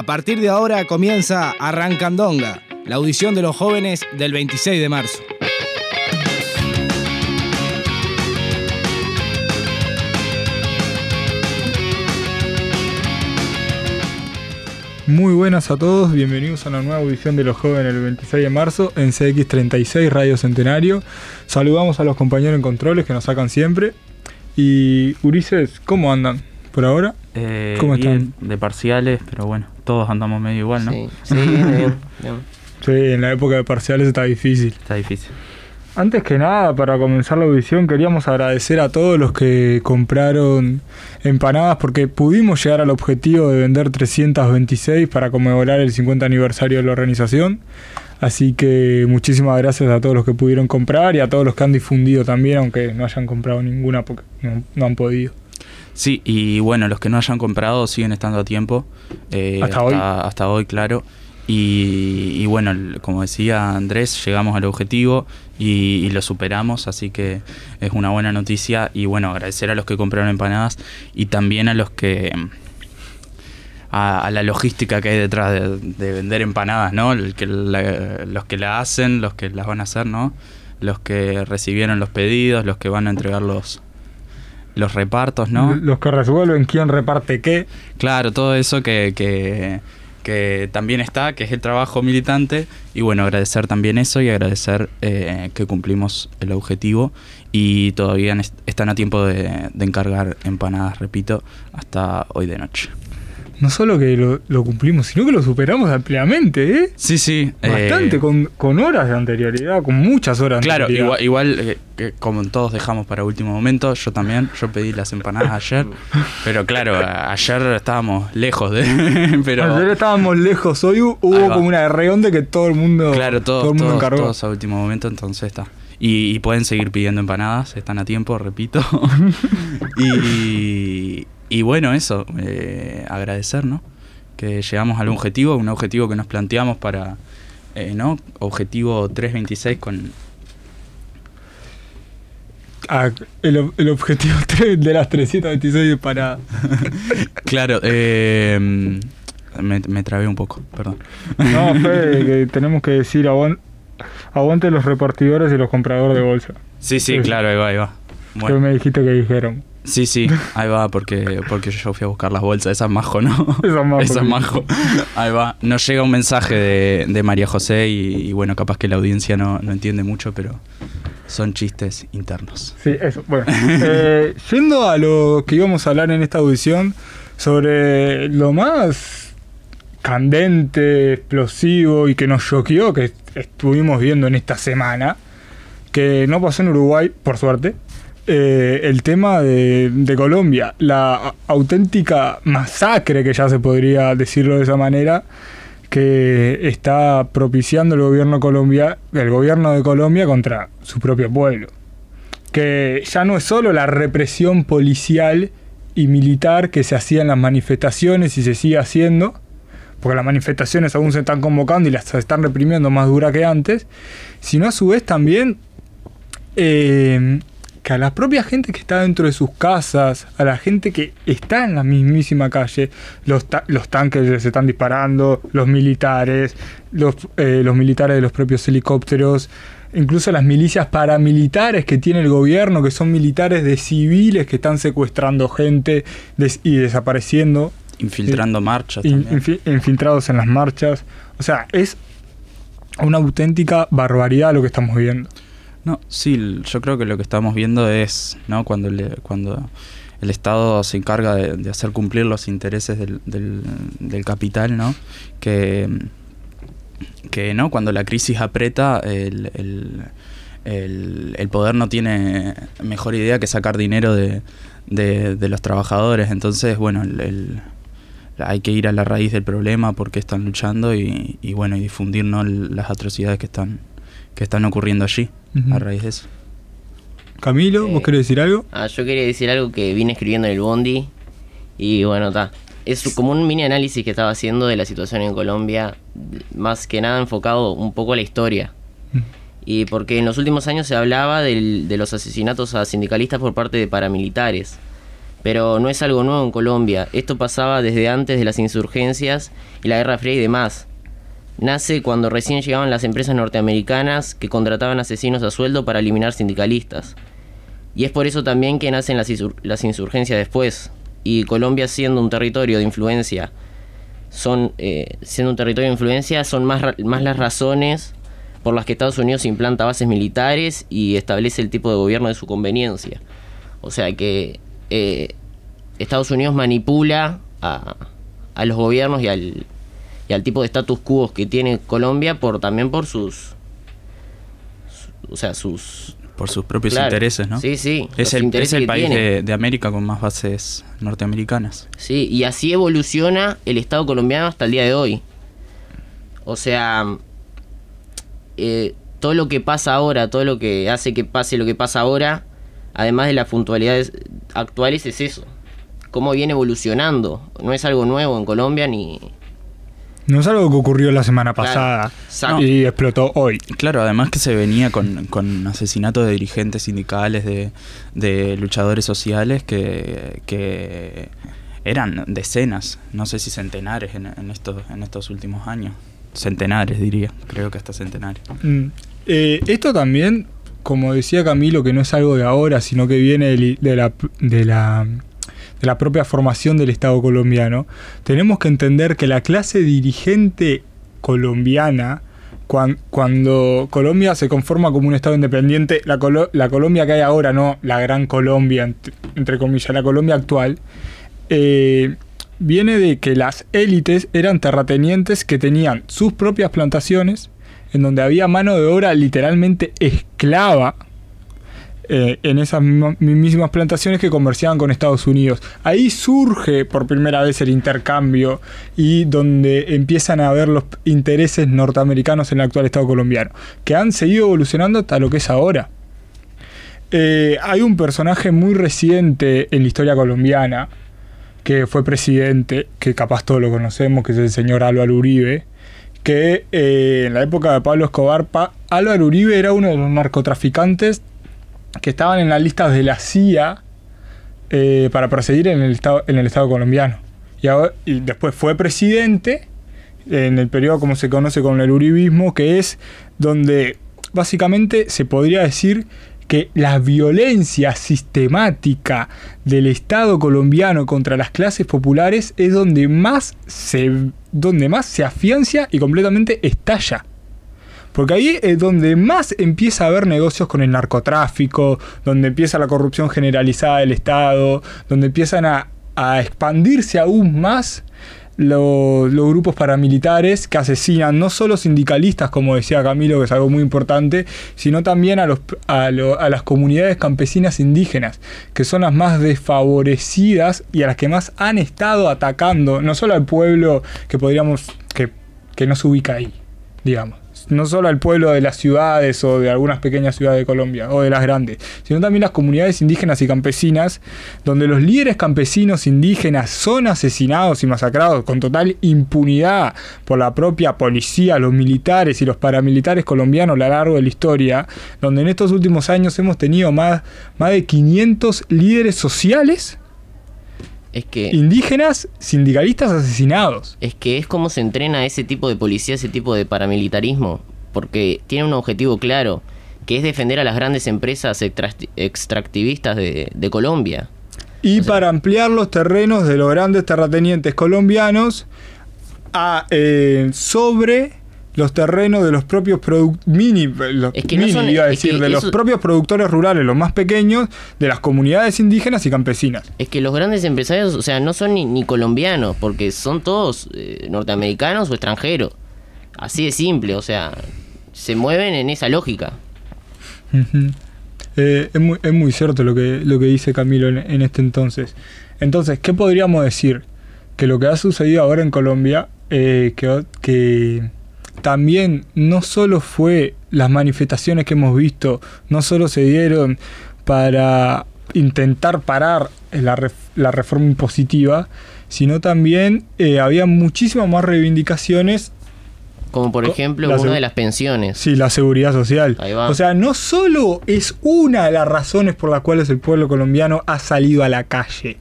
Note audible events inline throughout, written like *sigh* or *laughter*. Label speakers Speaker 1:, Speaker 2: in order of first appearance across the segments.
Speaker 1: A partir de ahora comienza Arrancandonga, la audición de los jóvenes del 26 de marzo.
Speaker 2: Muy buenas a todos, bienvenidos a una nueva audición de los jóvenes el 26 de marzo en CX36 Radio Centenario. Saludamos a los compañeros en controles que nos sacan siempre. Y Ulises, ¿cómo andan por ahora?
Speaker 3: Eh,
Speaker 2: ¿Cómo
Speaker 3: bien, de parciales, pero bueno, todos andamos medio igual, ¿no?
Speaker 4: Sí, sí, bien, bien, bien.
Speaker 2: Sí, en la época de parciales está difícil.
Speaker 3: Está difícil.
Speaker 2: Antes que nada, para comenzar la audición, queríamos agradecer a todos los que compraron empanadas porque pudimos llegar al objetivo de vender 326 para conmemorar el 50 aniversario de la organización. Así que muchísimas gracias a todos los que pudieron comprar y a todos los que han difundido también, aunque no hayan comprado ninguna porque no, no han podido.
Speaker 3: Sí, y bueno, los que no hayan comprado siguen estando a tiempo. eh,
Speaker 2: Hasta hoy.
Speaker 3: Hasta hoy, claro. Y, y bueno, como decía Andrés, llegamos al objetivo y, y lo superamos, así que es una buena noticia. Y bueno, agradecer a los que compraron empanadas y también a los que... A, a la logística que hay detrás de, de vender empanadas, ¿no? El que la- los que la hacen, los que las van a hacer, ¿no? Los que recibieron los pedidos, los que van a entregar los, los repartos, ¿no?
Speaker 2: Los que resuelven quién reparte qué.
Speaker 3: Claro, todo eso que, que, que también está, que es el trabajo militante. Y bueno, agradecer también eso y agradecer eh, que cumplimos el objetivo. Y todavía est- están a tiempo de, de encargar empanadas, repito, hasta hoy de noche.
Speaker 2: No solo que lo, lo cumplimos, sino que lo superamos ampliamente, ¿eh?
Speaker 3: Sí, sí. eh,
Speaker 2: Bastante, con, con horas de anterioridad, con muchas horas de
Speaker 3: Claro,
Speaker 2: anterioridad.
Speaker 3: igual, igual eh, que como todos dejamos para último momento, yo también, yo pedí las empanadas ayer, *laughs* pero claro, ayer estábamos lejos de... *laughs* pero
Speaker 2: Ayer estábamos lejos, hoy hubo como una reón de que todo el mundo,
Speaker 3: Claro, todos,
Speaker 2: todo el mundo
Speaker 3: todos,
Speaker 2: encargó.
Speaker 3: todos a último momento, entonces está. Y, y pueden seguir pidiendo empanadas, están a tiempo, repito. *laughs* y, y bueno, eso, eh, agradecer, ¿no? Que llegamos al objetivo, un objetivo que nos planteamos para, eh, ¿no? Objetivo 326 con...
Speaker 2: Ah, el, el objetivo *laughs* 3 de las 326 para... *laughs*
Speaker 3: Claro, eh, me, me trabé un poco, perdón.
Speaker 2: No, *laughs* Fede, que tenemos que decir aguan- aguante los repartidores y los compradores de bolsa.
Speaker 3: Sí, sí,
Speaker 2: Sí.
Speaker 3: claro, ahí va, ahí va.
Speaker 2: Que
Speaker 3: Bueno,
Speaker 2: me dijiste que dijeron.
Speaker 3: Sí, sí, *laughs* ahí va, porque, porque yo fui a buscar las bolsas, esa es majo, ¿no? *laughs*
Speaker 2: Esa es majo,
Speaker 3: Esa es majo. Ahí va. Nos llega un mensaje de, de María José y, y bueno, capaz que la audiencia no, no entiende mucho, pero son chistes internos.
Speaker 2: Sí, eso. Bueno, *laughs* eh, yendo a lo que íbamos a hablar en esta audición sobre lo más candente, explosivo y que nos choqueó que estuvimos viendo en esta semana, que no pasó en Uruguay, por suerte, eh, el tema de, Colombia, la auténtica masacre, que ya se podría decirlo de esa manera, que está propiciando el gobierno Colombia, el gobierno de Colombia contra su propio pueblo. Que ya no es solo la represión policial y militar que se hacía en las manifestaciones y se sigue haciendo, porque las manifestaciones aún se están convocando y las están reprimiendo más dura que antes, sino a su vez también eh, que a la propia gente que está dentro de sus casas, a la gente que está en la mismísima calle, los, ta- los tanques se están disparando, los militares, los, eh, los militares de los propios helicópteros, incluso las milicias paramilitares que tiene el gobierno, que son militares de civiles que están secuestrando gente des- y desapareciendo,
Speaker 3: Infiltrando marchas
Speaker 2: in-
Speaker 3: también.
Speaker 2: infi- infiltrados en las marchas. O sea, es una auténtica barbaridad lo que estamos viendo.
Speaker 3: No, sí, yo creo que lo que estamos viendo es, ¿no? Cuando, le- cuando el Estado se encarga de, hacer cumplir los intereses del, del, capital, ¿no? Que, que, ¿no? Cuando la crisis aprieta, el, el, el- poder no tiene mejor idea que sacar dinero de, de, los trabajadores. Entonces, bueno, el- hay que ir a la raíz del problema, por qué están luchando y, y bueno, y difundir ¿no? las atrocidades que están, que están ocurriendo allí a raíz de eso.
Speaker 2: Camilo, ¿vos
Speaker 4: Eh,
Speaker 2: querés decir algo?
Speaker 4: Ah, yo quería decir algo que vine escribiendo en el Bondi. Y bueno, está. Es como un mini análisis que estaba haciendo de la situación en Colombia, más que nada enfocado un poco a la historia.
Speaker 2: Mm.
Speaker 4: Y porque en los últimos años se hablaba del- de los asesinatos a sindicalistas por parte de paramilitares. Pero no es algo nuevo en Colombia. Esto pasaba desde antes de las insurgencias y la Guerra Fría y demás. Nace cuando recién llegaban las empresas norteamericanas que contrataban asesinos a sueldo para eliminar sindicalistas. Y es por eso también que nacen las, las insurgencias después. Y Colombia siendo un territorio de influencia, son eh, siendo un territorio de influencia, son más, más las razones por las que Estados Unidos implanta bases militares y establece el tipo de gobierno de su conveniencia. O sea que eh, Estados Unidos manipula a, a los gobiernos y al, y al tipo de status quo que tiene Colombia por también por sus, su- o sea, sus
Speaker 3: Por sus propios
Speaker 4: Claro.
Speaker 3: intereses, ¿no?
Speaker 4: Sí, sí,
Speaker 3: Es el, es el país de América con más bases norteamericanas.
Speaker 4: Sí, y así evoluciona el Estado colombiano hasta el día de hoy. O sea, eh, todo lo que pasa ahora, todo lo que hace que pase lo que pasa ahora, además de las puntualidades actuales, es eso. Cómo viene evolucionando. No es algo nuevo en Colombia ni...
Speaker 2: No es algo que ocurrió la semana pasada y explotó hoy.
Speaker 3: Claro, además que se venía con, con asesinatos de dirigentes sindicales, de, de luchadores sociales que, que eran decenas, no sé si centenares en, en estos, en estos últimos años. Centenares, diría, creo que hasta centenares.
Speaker 2: Mm. Eh, esto también, como decía Camilo, que no es algo de ahora, sino que viene de la, de la, de la propia formación del Estado colombiano, tenemos que entender que la clase dirigente colombiana, cuan- cuando Colombia se conforma como un Estado independiente, la, la Colombia que hay ahora, no la gran Colombia, ent- entre comillas, la Colombia actual, eh, viene de que las élites eran terratenientes que tenían sus propias plantaciones, en donde había mano de obra literalmente esclava eh, en esas misma- mismas plantaciones que comerciaban con Estados Unidos. Ahí surge por primera vez el intercambio y donde empiezan a ver los intereses norteamericanos en el actual Estado colombiano, que han seguido evolucionando hasta lo que es ahora. Eh, hay un personaje muy reciente en la historia colombiana que fue presidente, que capaz todos lo conocemos, que es el señor Álvaro Uribe, que eh, en la época de Pablo Escobar, Pa- Álvaro Uribe era uno de los narcotraficantes que estaban en las listas de la CIA eh, para proseguir en el estado, en el estado colombiano. Y, después fue presidente en el periodo como se conoce con el uribismo, que es donde básicamente se podría decir que la violencia sistemática del Estado colombiano contra las clases populares es donde más se, donde más se afiancia y completamente estalla. Porque ahí es donde más empieza a haber negocios con el narcotráfico, donde empieza la corrupción generalizada del Estado, donde empiezan a, expandirse aún más lo- los grupos paramilitares que asesinan no solo sindicalistas, como decía Camilo, que es algo muy importante, sino también a, los, a, lo- a las comunidades campesinas indígenas, que son las más desfavorecidas y a las que más han estado atacando, no solo al pueblo que podríamos, que, que no se ubica ahí, digamos. No solo al pueblo de las ciudades o de algunas pequeñas ciudades de Colombia o de las grandes, sino también las comunidades indígenas y campesinas, donde los líderes campesinos indígenas son asesinados y masacrados con total impunidad por la propia policía, los militares y los paramilitares colombianos a lo largo de la historia, donde en estos últimos años hemos tenido más, más de 500 líderes sociales
Speaker 4: Es que...
Speaker 2: indígenas sindicalistas asesinados.
Speaker 4: Es que es como se entrena ese tipo de policía, ese tipo de paramilitarismo, porque tiene un objetivo claro, que es defender a las grandes empresas extra- extractivistas de, de Colombia.
Speaker 2: Y para ampliar los terrenos de los grandes terratenientes colombianos a, eh, sobre los terrenos de los propios mini, los
Speaker 4: Es que no
Speaker 2: mini,
Speaker 4: son-
Speaker 2: iba a
Speaker 4: es que
Speaker 2: decir, de los propios productores rurales, los más pequeños, de las comunidades indígenas y campesinas.
Speaker 4: Es que los grandes empresarios, o sea, no son ni, ni colombianos, porque son todos eh, norteamericanos o extranjeros. Así de simple, o sea, se mueven en esa lógica.
Speaker 2: Eh, es, muy, es muy cierto lo que, lo que dice Camilo en, en este entonces. Entonces, ¿qué podríamos decir? Que lo que ha sucedido ahora en Colombia, eh, que, que también no solo fue las manifestaciones que hemos visto, no solo se dieron para intentar parar la, ref- la reforma impositiva, sino también eh, había muchísimas más reivindicaciones
Speaker 4: Como por ejemplo una de las pensiones.
Speaker 2: Sí, la seguridad social.
Speaker 4: Ahí va.
Speaker 2: O sea, no solo es una de las razones por las cuales el pueblo colombiano ha salido a la calle.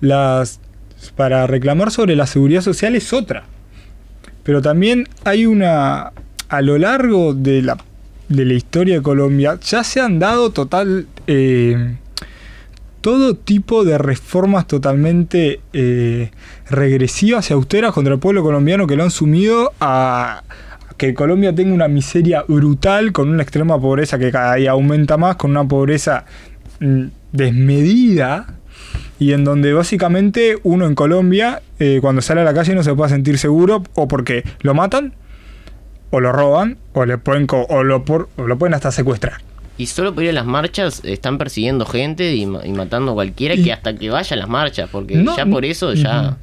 Speaker 2: las para reclamar sobre la seguridad social es otra. Pero también hay una a lo largo de la de la historia de Colombia ya se han dado total eh, todo tipo de reformas totalmente eh, regresivas y austeras contra el pueblo colombiano que lo han sumido a que Colombia tenga una miseria brutal con una extrema pobreza que cada día aumenta más, con una pobreza mm, desmedida y en donde básicamente uno en Colombia eh, cuando sale a la calle no se puede sentir seguro o porque lo matan o lo roban o le pueden o lo, por- o lo pueden hasta secuestrar.
Speaker 4: Y solo por ir a las marchas están persiguiendo gente y, ma- y matando a cualquiera
Speaker 2: Y-
Speaker 4: que hasta que vaya a las marchas, porque
Speaker 2: No,
Speaker 4: ya
Speaker 2: no-
Speaker 4: por eso ya,
Speaker 2: Ujú.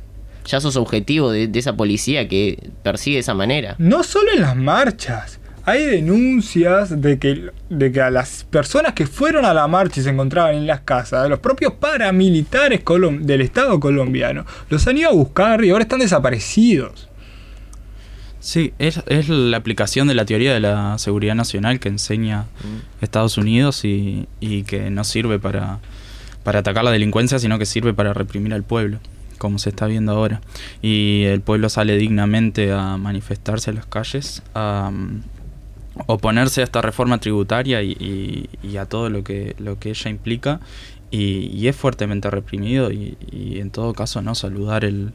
Speaker 4: ya sos objetivo de, de esa policía que persigue de esa manera.
Speaker 2: No solo en las marchas. Hay denuncias de que, de que a las personas que fueron a la marcha y se encontraban en las casas, los propios paramilitares colom- del Estado colombiano, los han ido a buscar y ahora están desaparecidos.
Speaker 3: Sí, es, es la aplicación de la teoría de la seguridad nacional que enseña Estados Unidos y, y que no sirve para, para atacar la delincuencia, sino que sirve para reprimir al pueblo, como se está viendo ahora. Y el pueblo sale dignamente a manifestarse en las calles, a mm, oponerse a esta reforma tributaria y, y- a todo lo que, lo que ella implica. Y, es fuertemente reprimido y, en todo caso no saludar el,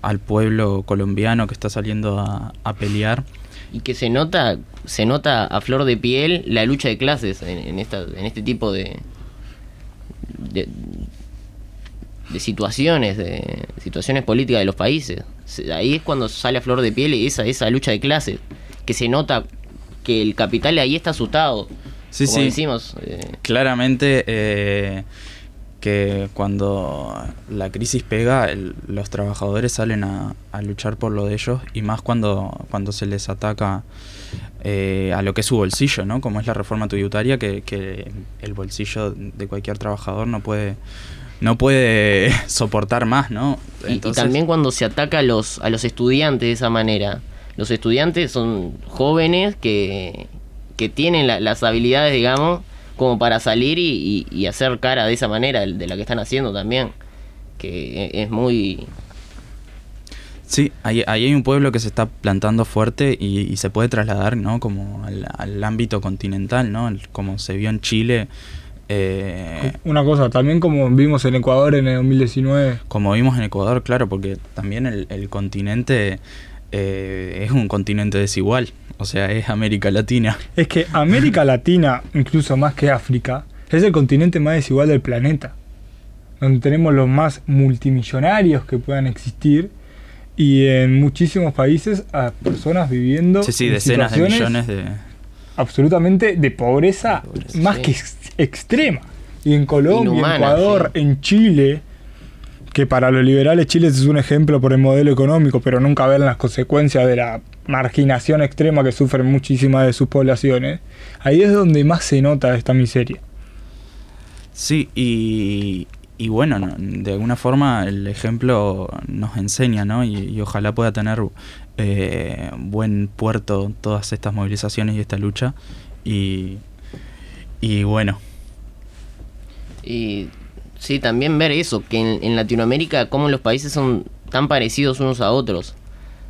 Speaker 3: al pueblo colombiano que está saliendo a, pelear.
Speaker 4: Y que se nota, se nota a flor de piel la lucha de clases en, esta, en este tipo de, de, de situaciones, de situaciones políticas de los países. Se- Ahí es cuando sale a flor de piel esa, esa lucha de clases, que se nota que el capital ahí está asustado.
Speaker 3: Sí,
Speaker 4: como
Speaker 3: sí.
Speaker 4: decimos, eh,
Speaker 3: Claramente eh, que cuando la crisis pega, el- los trabajadores salen a, a luchar por lo de ellos y más cuando, cuando se les ataca eh, a lo que es su bolsillo, ¿no? Como es la reforma tributaria, que, que el bolsillo de cualquier trabajador no puede no puede *laughs* soportar más, ¿no?
Speaker 4: Y- y, también cuando se ataca a los, a los estudiantes de esa manera. Los estudiantes son jóvenes que, que tienen la- las habilidades, digamos, como para salir y, y- y hacer cara de esa manera, de la que están haciendo también. Que e- es muy...
Speaker 3: Sí, ahí, ahí hay un pueblo que se está plantando fuerte y, y se puede trasladar, ¿no? Como al, al ámbito continental, ¿no? Como se vio en Chile, eh,
Speaker 2: Una cosa, también como vimos en Ecuador en el 2019,
Speaker 3: como vimos en Ecuador, claro, porque también el, el continente eh, es un continente desigual, o sea, es América Latina.
Speaker 2: es que América *laughs* Latina, incluso más que África, es el continente más desigual del planeta. Donde tenemos los más multimillonarios que puedan existir y en muchísimos países a personas viviendo
Speaker 3: Sí, sí,
Speaker 2: en
Speaker 3: decenas de
Speaker 2: situaciones
Speaker 3: millones de...
Speaker 2: absolutamente de pobreza,
Speaker 4: pobreza,
Speaker 2: más
Speaker 4: sí.
Speaker 2: que ex- extrema. Y en Colombia,
Speaker 4: Inhumana,
Speaker 2: en Ecuador,
Speaker 4: sí.
Speaker 2: en Chile, que para los liberales Chile es un ejemplo por el modelo económico, pero nunca ven las consecuencias de la marginación extrema que sufren muchísimas de sus poblaciones, ahí es donde más se nota esta miseria.
Speaker 3: Sí, y, y bueno, no, de alguna forma el ejemplo nos enseña, ¿no? Y, y ojalá pueda tener eh, buen puerto todas estas movilizaciones y esta lucha. Y, y bueno,
Speaker 4: Y sí, también ver eso, que en, Latinoamérica cómo los países son tan parecidos unos a otros.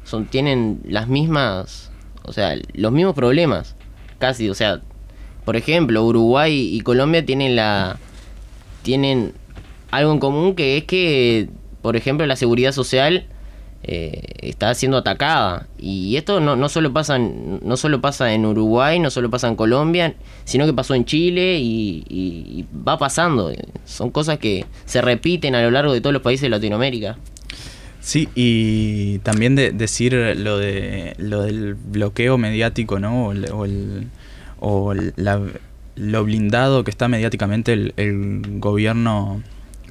Speaker 4: Son, tienen las mismas, o sea, los mismos problemas, casi, o sea, por ejemplo, Uruguay y Colombia tienen la tienen algo en común que es que, por ejemplo, la seguridad social eh, está siendo atacada. Y esto no, no solo pasa en, no solo pasa en Uruguay no solo pasa en Colombia sino que pasó en Chile y, va pasando. Son cosas que se repiten a lo largo de todos los países de Latinoamérica.
Speaker 3: Sí, y también de, decir lo de lo del bloqueo mediático, ¿no? O, o lo blindado que está mediáticamente el, el gobierno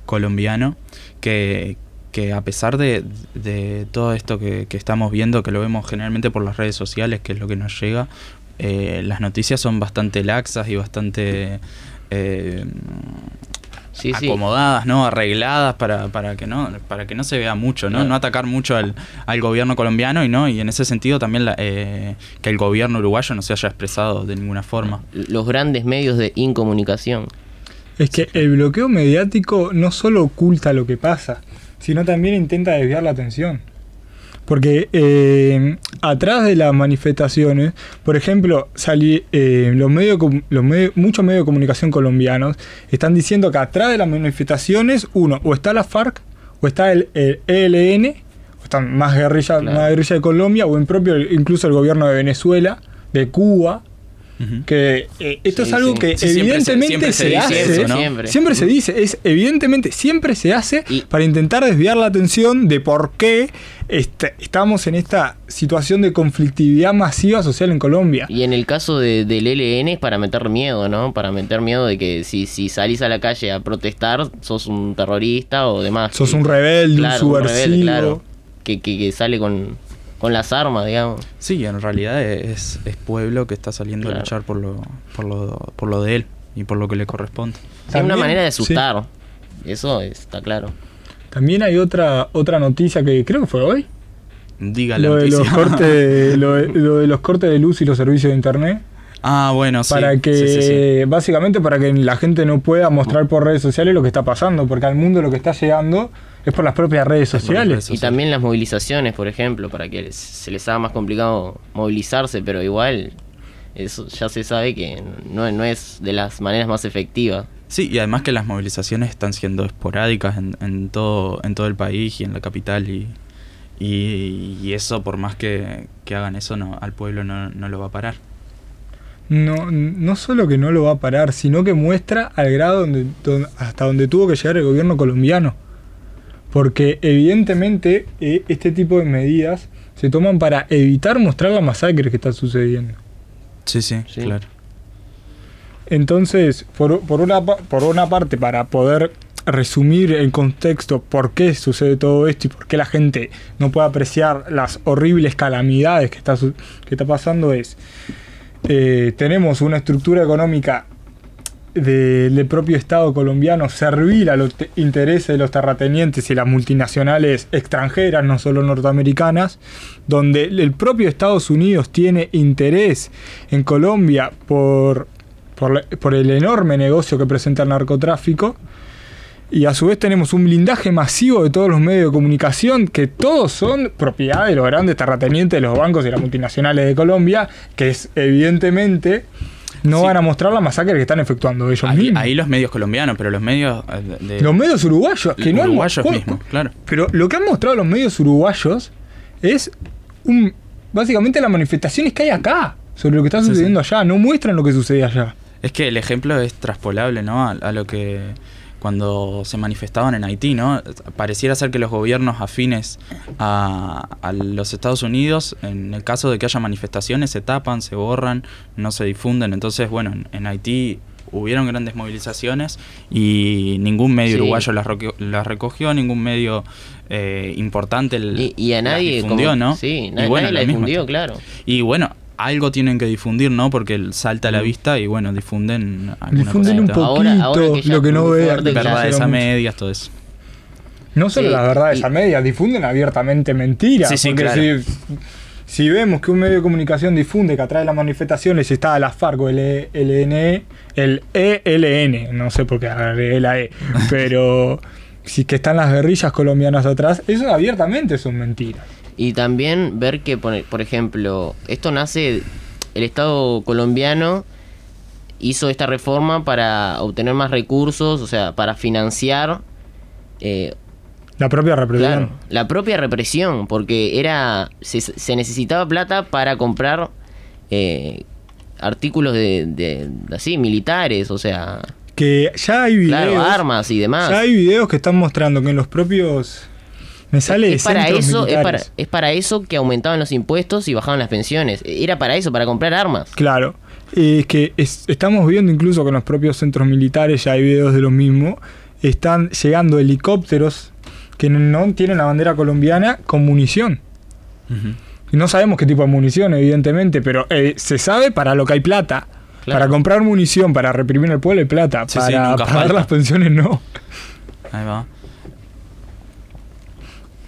Speaker 3: colombiano, que, que a pesar de, de todo esto que, que estamos viendo, que lo vemos generalmente por las redes sociales, que es lo que nos llega, eh, las noticias son bastante laxas y bastante... eh,
Speaker 4: sí sí
Speaker 3: acomodadas, ¿no? Arregladas para, para que no para que no se vea mucho, ¿no?
Speaker 4: Claro.
Speaker 3: No atacar mucho al, al gobierno colombiano y no y en ese sentido también la, eh, que el gobierno uruguayo no se haya expresado de ninguna forma.
Speaker 4: los grandes medios de incomunicación
Speaker 2: es que el bloqueo mediático no solo oculta lo que pasa, sino también intenta desviar la atención. Porque eh, atrás de las manifestaciones, por ejemplo, salí, eh, los medios, com- los medios, muchos medios de comunicación colombianos están diciendo que atrás de las manifestaciones, uno, o está la FARC, o está el, el ELN, o están más guerrillas,
Speaker 4: Claro.
Speaker 2: más guerrilla de Colombia, o en propio, incluso el gobierno de Venezuela, de Cuba, Que eh, esto
Speaker 4: Sí,
Speaker 2: es algo
Speaker 4: sí.
Speaker 2: que
Speaker 3: Sí, siempre se-
Speaker 2: evidentemente
Speaker 3: siempre se
Speaker 2: se,
Speaker 3: dice
Speaker 2: hace.
Speaker 3: eso, ¿no?
Speaker 4: Siempre.
Speaker 2: Siempre se dice, es evidentemente, siempre se hace
Speaker 4: Y-
Speaker 2: para intentar desviar la atención de por qué este- estamos en esta situación de conflictividad masiva social en Colombia.
Speaker 4: Y en el caso de- del LN es para meter miedo, ¿no? Para meter miedo de que si, si salís a la calle a protestar, sos un terrorista o demás.
Speaker 2: Sos
Speaker 4: Que-
Speaker 2: un rebelde,
Speaker 4: claro,
Speaker 2: un
Speaker 4: rebelde,
Speaker 2: subversivo.
Speaker 4: claro. que, que- que sale con, con las armas, digamos.
Speaker 3: Sí, en realidad es, es pueblo que está saliendo
Speaker 4: Claro.
Speaker 3: a luchar por lo, por, lo, por lo de él y por lo que le corresponde.
Speaker 4: Es una manera de
Speaker 2: sí.
Speaker 4: asustar. Eso está claro.
Speaker 2: También hay otra, otra noticia que creo que fue hoy.
Speaker 3: Diga la
Speaker 2: Lo de, los
Speaker 3: noticia.
Speaker 2: cortes, *laughs* lo, de, lo de los cortes de luz y los servicios de internet.
Speaker 3: Ah, bueno, sí.
Speaker 2: para que,
Speaker 3: sí, sí, sí.
Speaker 2: básicamente para que la gente no pueda mostrar por redes sociales lo que está pasando, porque al mundo lo que está llegando es por las propias redes sociales.
Speaker 4: Y también las movilizaciones, por ejemplo, para que se les haga más complicado movilizarse, pero igual eso ya se sabe que no, no es de las maneras más efectivas.
Speaker 3: Sí, y además que las movilizaciones están siendo esporádicas en, en todo, en todo el país y en la capital y, y, y eso por más que, que hagan eso no, al pueblo no, no lo va a parar.
Speaker 2: No, no solo que no lo va a parar, sino que muestra al grado donde, don- hasta donde tuvo que llegar el gobierno colombiano. Porque evidentemente eh, este tipo de medidas se toman para evitar mostrar la masacre que está sucediendo.
Speaker 3: Sí, sí,
Speaker 4: Sí.
Speaker 3: claro.
Speaker 2: Entonces, por, por una, por una parte, para poder resumir el contexto por qué sucede todo esto y por qué la gente no puede apreciar las horribles calamidades que está, que está pasando es, eh, tenemos una estructura económica de- del propio Estado colombiano servir a los te- intereses de los terratenientes y las multinacionales extranjeras, no solo norteamericanas, donde el propio Estados Unidos tiene interés en Colombia por, por el enorme negocio que presenta el narcotráfico. Y a su vez tenemos un blindaje masivo de todos los medios de comunicación que todos son propiedad de los grandes terratenientes de los bancos y las multinacionales de Colombia, que es evidentemente no
Speaker 3: Sí.
Speaker 2: van a mostrar la masacre que están efectuando ellos
Speaker 3: Ahí,
Speaker 2: mismos.
Speaker 3: ahí los medios colombianos, pero los medios eh, de,
Speaker 2: Los medios uruguayos, que no han
Speaker 3: uruguayos
Speaker 2: mo-
Speaker 3: mismos, claro.
Speaker 2: Pero lo que han mostrado los medios uruguayos es un, básicamente las manifestaciones que hay acá sobre lo que está
Speaker 3: Sí,
Speaker 2: sucediendo allá. No muestran lo que sucede allá.
Speaker 3: Es que el ejemplo es traspolable, ¿no? A, a lo que cuando se manifestaban en Haití, ¿no? Pareciera ser que los gobiernos afines a, a los Estados Unidos, en el caso de que haya manifestaciones, se tapan, se borran, no se difunden. Entonces, bueno, en, en Haití hubieron grandes movilizaciones y ningún medio
Speaker 4: Sí.
Speaker 3: uruguayo las, las recogió, ningún medio eh, importante l-
Speaker 4: Y, y a
Speaker 3: las
Speaker 4: nadie
Speaker 3: difundió,
Speaker 4: como-
Speaker 3: ¿no?
Speaker 4: Sí,
Speaker 3: Y
Speaker 4: na-
Speaker 3: bueno,
Speaker 4: nadie la difundió, claro.
Speaker 3: Y bueno, algo tienen que difundir, ¿no? Porque salta a la vista y bueno, difunden alguna
Speaker 2: Difunden un poquito
Speaker 4: Ahora- ahora que
Speaker 2: lo que no vean.
Speaker 3: verdades a medias, todo eso.
Speaker 2: No solo
Speaker 4: Sí,
Speaker 2: las verdades
Speaker 4: y-
Speaker 2: a medias, difunden abiertamente mentiras.
Speaker 3: Sí, sí,
Speaker 2: porque
Speaker 3: claro.
Speaker 2: si, si vemos que un medio de comunicación difunde que atrás de las manifestaciones está la FARC o el E- LNE, el ELN, no sé por qué agregué la E, *laughs* pero si que están las guerrillas colombianas atrás, eso abiertamente son mentiras.
Speaker 4: Y también ver que, por, por ejemplo, esto nace, el Estado colombiano hizo esta reforma para obtener más recursos, o sea, para financiar eh,
Speaker 2: La propia represión.
Speaker 4: claro, la propia represión, porque era se, se necesitaba plata para comprar eh, artículos de, de- así militares, o sea,
Speaker 2: Que ya hay videos.
Speaker 4: claro, armas y demás.
Speaker 2: Ya hay videos que están mostrando que en los propios. Me sale
Speaker 4: es para eso, es para,
Speaker 2: militares.
Speaker 4: es para eso que aumentaban los impuestos y bajaban las pensiones. Era para eso, para comprar armas.
Speaker 2: Claro. Es que es- estamos viendo incluso que en los propios centros militares ya hay videos de lo mismo. Están llegando helicópteros que no tienen la bandera colombiana con munición. Y no sabemos qué tipo de munición, evidentemente, pero eh, se sabe para lo que hay plata.
Speaker 4: Claro.
Speaker 2: Para comprar munición, para reprimir al pueblo hay plata.
Speaker 3: Sí,
Speaker 2: para pagar
Speaker 3: falta.
Speaker 2: las pensiones no.
Speaker 3: Ahí va.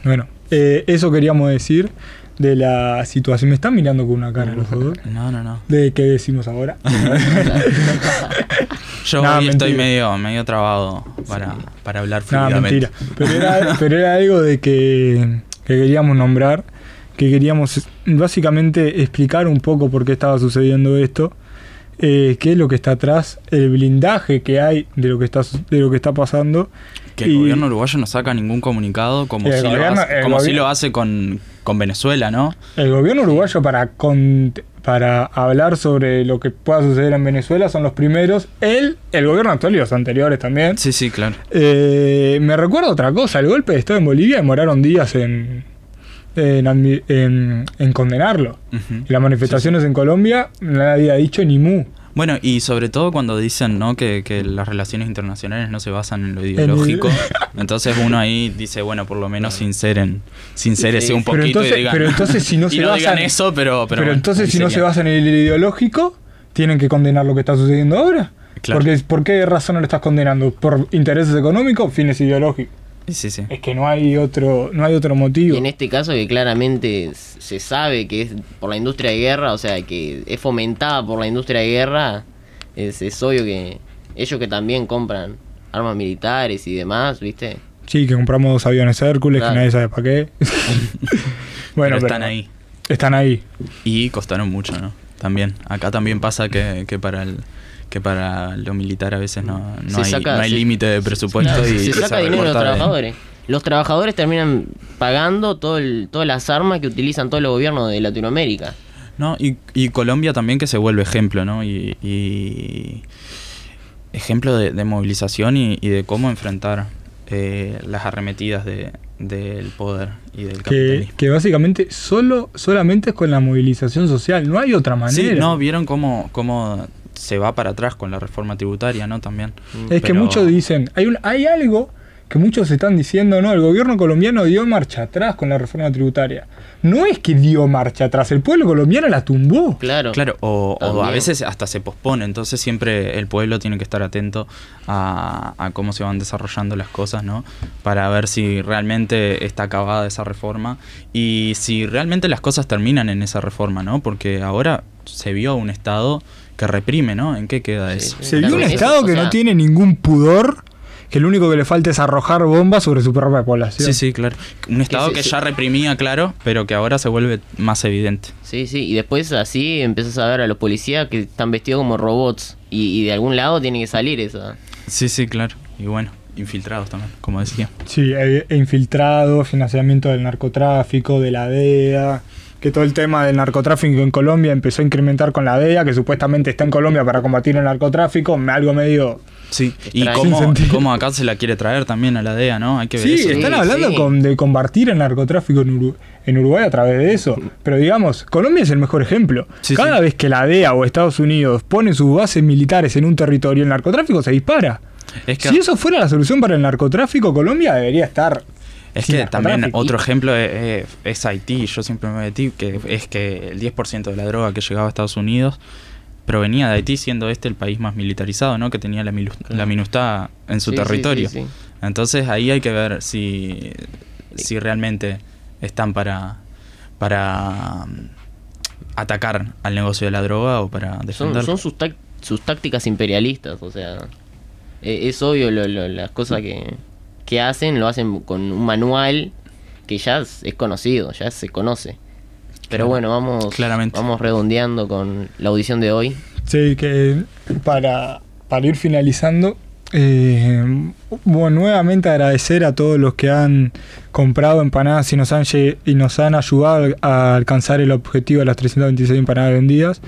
Speaker 2: Bueno, eh, eso queríamos decir de la situación. Me están mirando con una cara los dos.
Speaker 3: No, no, no.
Speaker 2: ¿De qué decimos ahora? *laughs*
Speaker 3: Yo hoy *laughs* estoy medio, medio trabado para, para hablar
Speaker 2: Nada,
Speaker 3: fluidamente.
Speaker 2: mentira. Pero era, *laughs* pero era algo de que, que queríamos nombrar, que queríamos básicamente explicar un poco por qué estaba sucediendo esto, eh, qué es lo que está atrás, el blindaje que hay de lo que está, de lo que está pasando.
Speaker 3: Que el
Speaker 2: Y-
Speaker 3: gobierno uruguayo no saca ningún comunicado como, si,
Speaker 2: gobierno-
Speaker 3: lo hace, como si lo hace con, con Venezuela, ¿no?
Speaker 2: El gobierno uruguayo para, con- para hablar sobre lo que pueda suceder en Venezuela son los primeros, él, el gobierno actual y los anteriores también.
Speaker 3: Sí, sí, claro.
Speaker 2: Eh, me recuerda otra cosa, el golpe de Estado en Bolivia demoraron días en, en, admi- en- en condenarlo. Y las manifestaciones en Colombia nadie ha dicho ni mu.
Speaker 3: Bueno, y sobre todo cuando dicen ¿no? que, que las relaciones internacionales no se basan en lo ideológico, *laughs* entonces uno ahí dice, bueno, por lo menos sinceren, sincérese un
Speaker 2: Pero
Speaker 3: poquito
Speaker 2: entonces-
Speaker 3: y digan,
Speaker 2: pero entonces si no *laughs* se
Speaker 3: no
Speaker 2: basan-
Speaker 3: eso, pero... Pero,
Speaker 2: Pero,
Speaker 3: bueno,
Speaker 2: entonces si no se basan en el ideológico, tienen que condenar lo que está sucediendo ahora.
Speaker 3: Claro.
Speaker 2: Porque, ¿Por qué razón no lo estás condenando? ¿Por intereses económicos? ¿Fines ideológicos?
Speaker 3: Sí, sí.
Speaker 2: Es que no hay otro, no hay otro motivo.
Speaker 4: Y en este caso que claramente se sabe que es por la industria de guerra, o sea, que es fomentada por la industria de guerra, es, es obvio que ellos que también compran armas militares y demás, ¿viste?
Speaker 2: Sí, que compramos dos aviones Hércules,
Speaker 4: Claro.
Speaker 2: que nadie sabe para qué. *laughs* *laughs* bueno,
Speaker 3: pero están ahí.
Speaker 2: Están ahí.
Speaker 3: Y costaron mucho, ¿no? También. Acá también pasa que, que para el que para lo militar a veces no, no hay, no límite de presupuesto
Speaker 4: Claro,
Speaker 3: y
Speaker 4: se saca dinero de los trabajadores. Los trabajadores terminan pagando todo el- todas las armas que utilizan todos los gobiernos de Latinoamérica.
Speaker 3: No, y, y Colombia también que se vuelve ejemplo, ¿no? Y, y ejemplo de, de movilización y, y de cómo enfrentar eh, las arremetidas de, del poder y del
Speaker 2: Que,
Speaker 3: capitalismo.
Speaker 2: que básicamente solo, solamente es con la movilización social, no hay otra manera.
Speaker 3: Sí, no, vieron cómo, cómo se va para atrás con la reforma tributaria, ¿no? También.
Speaker 2: Es que muchos dicen, hay, un, hay algo que muchos están diciendo, no, el gobierno colombiano dio marcha atrás con la reforma tributaria. No es que dio marcha atrás, el pueblo colombiano la tumbó.
Speaker 4: Claro.
Speaker 3: Claro, o, o a veces hasta se pospone, entonces siempre el pueblo tiene que estar atento a, a cómo se van desarrollando las cosas, ¿no? Para ver si realmente está acabada esa reforma y si realmente las cosas terminan en esa reforma, ¿no? Porque ahora se vio un Estado que reprime, ¿no? ¿En qué queda
Speaker 4: Sí,
Speaker 3: eso?
Speaker 4: sí.
Speaker 2: Se vio un Estado
Speaker 4: o
Speaker 2: que
Speaker 4: sea-
Speaker 2: no tiene ningún pudor, que lo único que le falta es arrojar bombas sobre su propia población.
Speaker 3: Sí, sí, claro. Un Estado que ya reprimía, claro, pero que ahora se vuelve más evidente.
Speaker 4: Sí, sí, y después así empiezas a ver a los policías que están vestidos como robots y, y de algún lado tiene que salir eso.
Speaker 3: Sí, sí, claro. Y bueno, infiltrados también, como decía.
Speaker 2: Sí, e e infiltrado, financiamiento del narcotráfico, de la DEA, que todo el tema del narcotráfico en Colombia empezó a incrementar con la DEA, que supuestamente está en Colombia para combatir el narcotráfico, algo medio...
Speaker 3: Sí, y cómo, cómo acá se la quiere traer también a la DEA, ¿no? Hay que ver
Speaker 2: Sí,
Speaker 3: eso.
Speaker 2: están
Speaker 4: Sí,
Speaker 2: hablando
Speaker 4: sí.
Speaker 2: con- de combatir el narcotráfico en, Uru- en Uruguay a través de eso, pero digamos, Colombia es el mejor ejemplo.
Speaker 3: Sí,
Speaker 2: Cada
Speaker 3: sí.
Speaker 2: vez que la DEA o Estados Unidos pone sus bases militares en un territorio, el narcotráfico se dispara.
Speaker 3: Es que,
Speaker 2: Si eso fuera la solución para el narcotráfico, Colombia debería estar...
Speaker 3: es que también otro ejemplo es, Haití. Yo siempre me metí que es que el 10% de la droga que llegaba a Estados Unidos provenía de Haití, siendo este el país más militarizado, ¿no? Que tenía la, la MINUSTA en su
Speaker 4: Sí,
Speaker 3: territorio.
Speaker 4: sí, sí.
Speaker 3: Entonces ahí hay que ver si, si realmente están para, para mm, atacar al negocio de la droga o para
Speaker 4: Son, son sus, tácticas imperialistas, o sea, e- es obvio lo- lo- las cosas que, que hacen, lo hacen con un manual que ya es, es conocido, ya se conoce. Pero
Speaker 3: Claro,
Speaker 4: bueno, vamos,
Speaker 3: claramente.
Speaker 4: vamos redondeando con la audición de hoy.
Speaker 2: Sí, que para, para ir finalizando, eh, bueno, nuevamente agradecer a todos los que han comprado empanadas y nos han, y nos han ayudado a alcanzar el objetivo de las 326 empanadas vendidas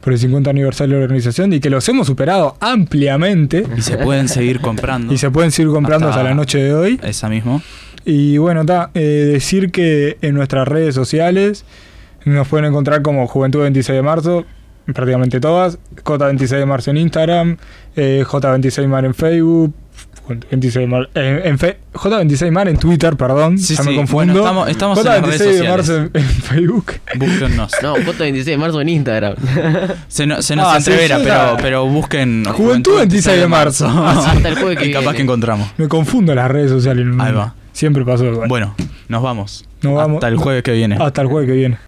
Speaker 2: por el 50 aniversario de la organización y que los hemos superado ampliamente
Speaker 3: Y se pueden seguir comprando. *laughs*
Speaker 2: y se pueden seguir comprando hasta,
Speaker 3: Hasta-
Speaker 2: la noche de hoy.
Speaker 3: Esa mismo.
Speaker 2: Y bueno, ta, eh, decir que en nuestras redes sociales nos pueden encontrar como Juventud 26 de Marzo, prácticamente todas, J26 de Marzo en Instagram, eh, J26 Mar en Facebook, 26 de Mar- eh, en fe- J26 Mar en Twitter, perdón,
Speaker 3: Sí,
Speaker 2: ya me
Speaker 3: sí,
Speaker 2: confundo.
Speaker 3: bueno, estamos- estamos en las
Speaker 2: J26
Speaker 3: redes
Speaker 2: de Marzo en, en Facebook.
Speaker 3: Búsquennos.
Speaker 4: No, foto 26 de marzo en Instagram. *laughs*
Speaker 3: Se, no- se nos
Speaker 2: Ah,
Speaker 3: entrevera,
Speaker 2: sí,
Speaker 3: pero, pero busquen
Speaker 2: Juventud 26 de marzo. *laughs*
Speaker 4: Hasta el jueves que
Speaker 3: y capaz
Speaker 4: viene.
Speaker 3: que encontramos.
Speaker 2: Me confundo las redes sociales.
Speaker 3: Ahí va.
Speaker 2: Siempre pasó igual.
Speaker 3: Bueno, nos vamos.
Speaker 2: Nos vamos.
Speaker 3: Hasta el jueves que viene.
Speaker 2: Hasta el jueves que viene.